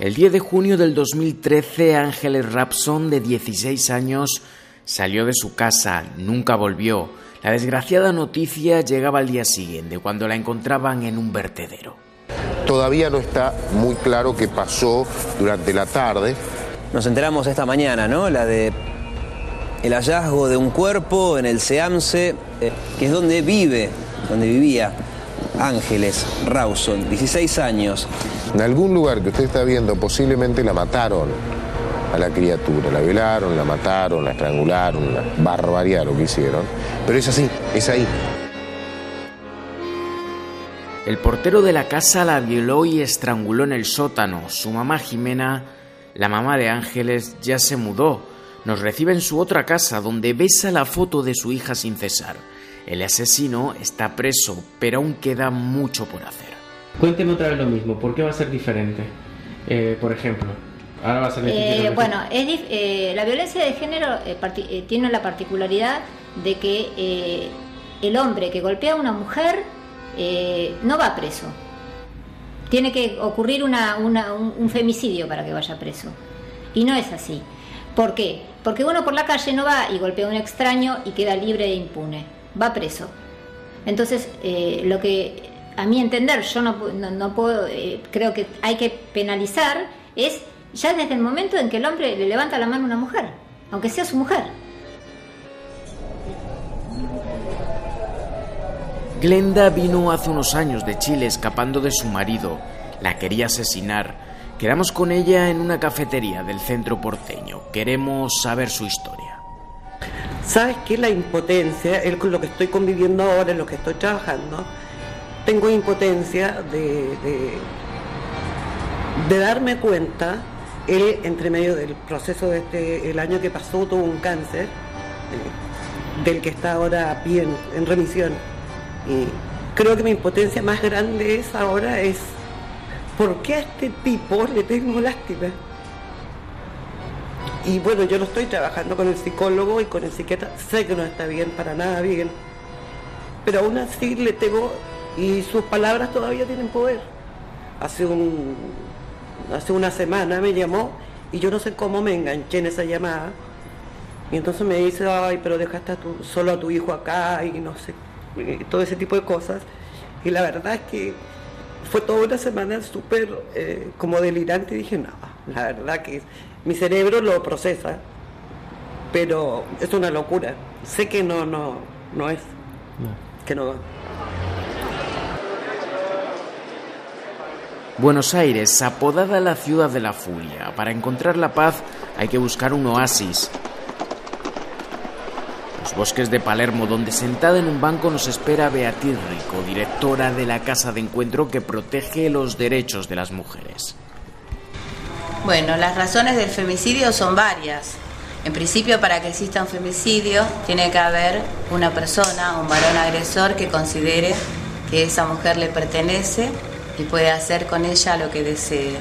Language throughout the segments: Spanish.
El 10 de junio del 2013, Ángeles Rapson, de 16 años, salió de su casa, nunca volvió. La desgraciada noticia llegaba al día siguiente, cuando la encontraban en un vertedero. Todavía no está muy claro qué pasó durante la tarde. Nos enteramos esta mañana, ¿no? La de el hallazgo de un cuerpo en el Seamse, eh, que es donde vive, donde vivía Ángeles Rawson, 16 años. En algún lugar que usted está viendo, posiblemente la mataron a la criatura, la violaron, la mataron, la estrangularon, la barbaridad lo que hicieron. Pero es así, es ahí. El portero de la casa la violó y estranguló en el sótano. Su mamá Jimena, la mamá de Ángeles, ya se mudó. Nos recibe en su otra casa donde besa la foto de su hija sin cesar. El asesino está preso, pero aún queda mucho por hacer. Cuénteme otra vez lo mismo, ¿por qué va a ser diferente? Eh, por ejemplo, ahora va a ser eh, Bueno, eh, la violencia de género tiene la particularidad de que el hombre que golpea a una mujer no va preso. Tiene que ocurrir un femicidio para que vaya preso. Y no es así. ¿Por qué? Porque uno por la calle no va y golpea a un extraño y queda libre e impune. Va preso. Entonces, lo que a mi entender, yo no, puedo, eh, creo que hay que penalizar, es ya desde el momento en que el hombre le levanta la mano a una mujer, aunque sea su mujer. Glenda vino hace unos años de Chile escapando de su marido. La quería asesinar. Quedamos con ella en una cafetería del centro porteño. Queremos saber su historia. ¿Sabes qué? La impotencia, es lo que estoy conviviendo ahora, en lo que estoy trabajando, tengo impotencia de, de, darme cuenta, él entre medio del proceso de este, el año que pasó tuvo un cáncer, eh, del que está ahora bien, en remisión. Y creo que mi impotencia más grande es ahora es, ¿por qué a este tipo le tengo lástima? Y bueno, yo no estoy trabajando con el psicólogo y con el psiquiatra, sé que no está bien, para nada bien, pero aún así le tengo y sus palabras todavía tienen poder. Hace, un, hace una semana me llamó y yo no sé cómo me enganché en esa llamada. Y entonces me dice, ay, pero dejaste solo a tu hijo acá y no sé, todo ese tipo de cosas. Y la verdad es que fue toda una semana súper eh, como delirante y dije, no, la verdad que mi cerebro lo procesa, pero es una locura. Sé que no, no, no es. Que no. Buenos Aires, apodada la ciudad de la furia. Para encontrar la paz hay que buscar un oasis. Bosques de Palermo, donde sentada en un banco nos espera Beatriz Rico, directora de la casa de encuentro que protege los derechos de las mujeres. Bueno, las razones del femicidio son varias. En principio, para que exista un femicidio, tiene que haber una persona, un varón agresor, que considere que esa mujer le pertenece y puede hacer con ella lo que desee,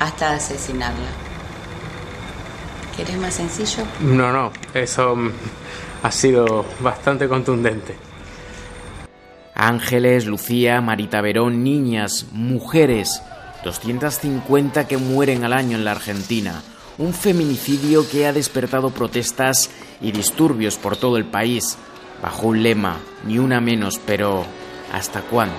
hasta asesinarla. ¿Quieres más sencillo? No, no, eso mm, ha sido bastante contundente. Ángeles, Lucía, Marita Verón, niñas, mujeres, 250 que mueren al año en la Argentina. Un feminicidio que ha despertado protestas y disturbios por todo el país, bajo un lema, ni una menos, pero ¿hasta cuándo?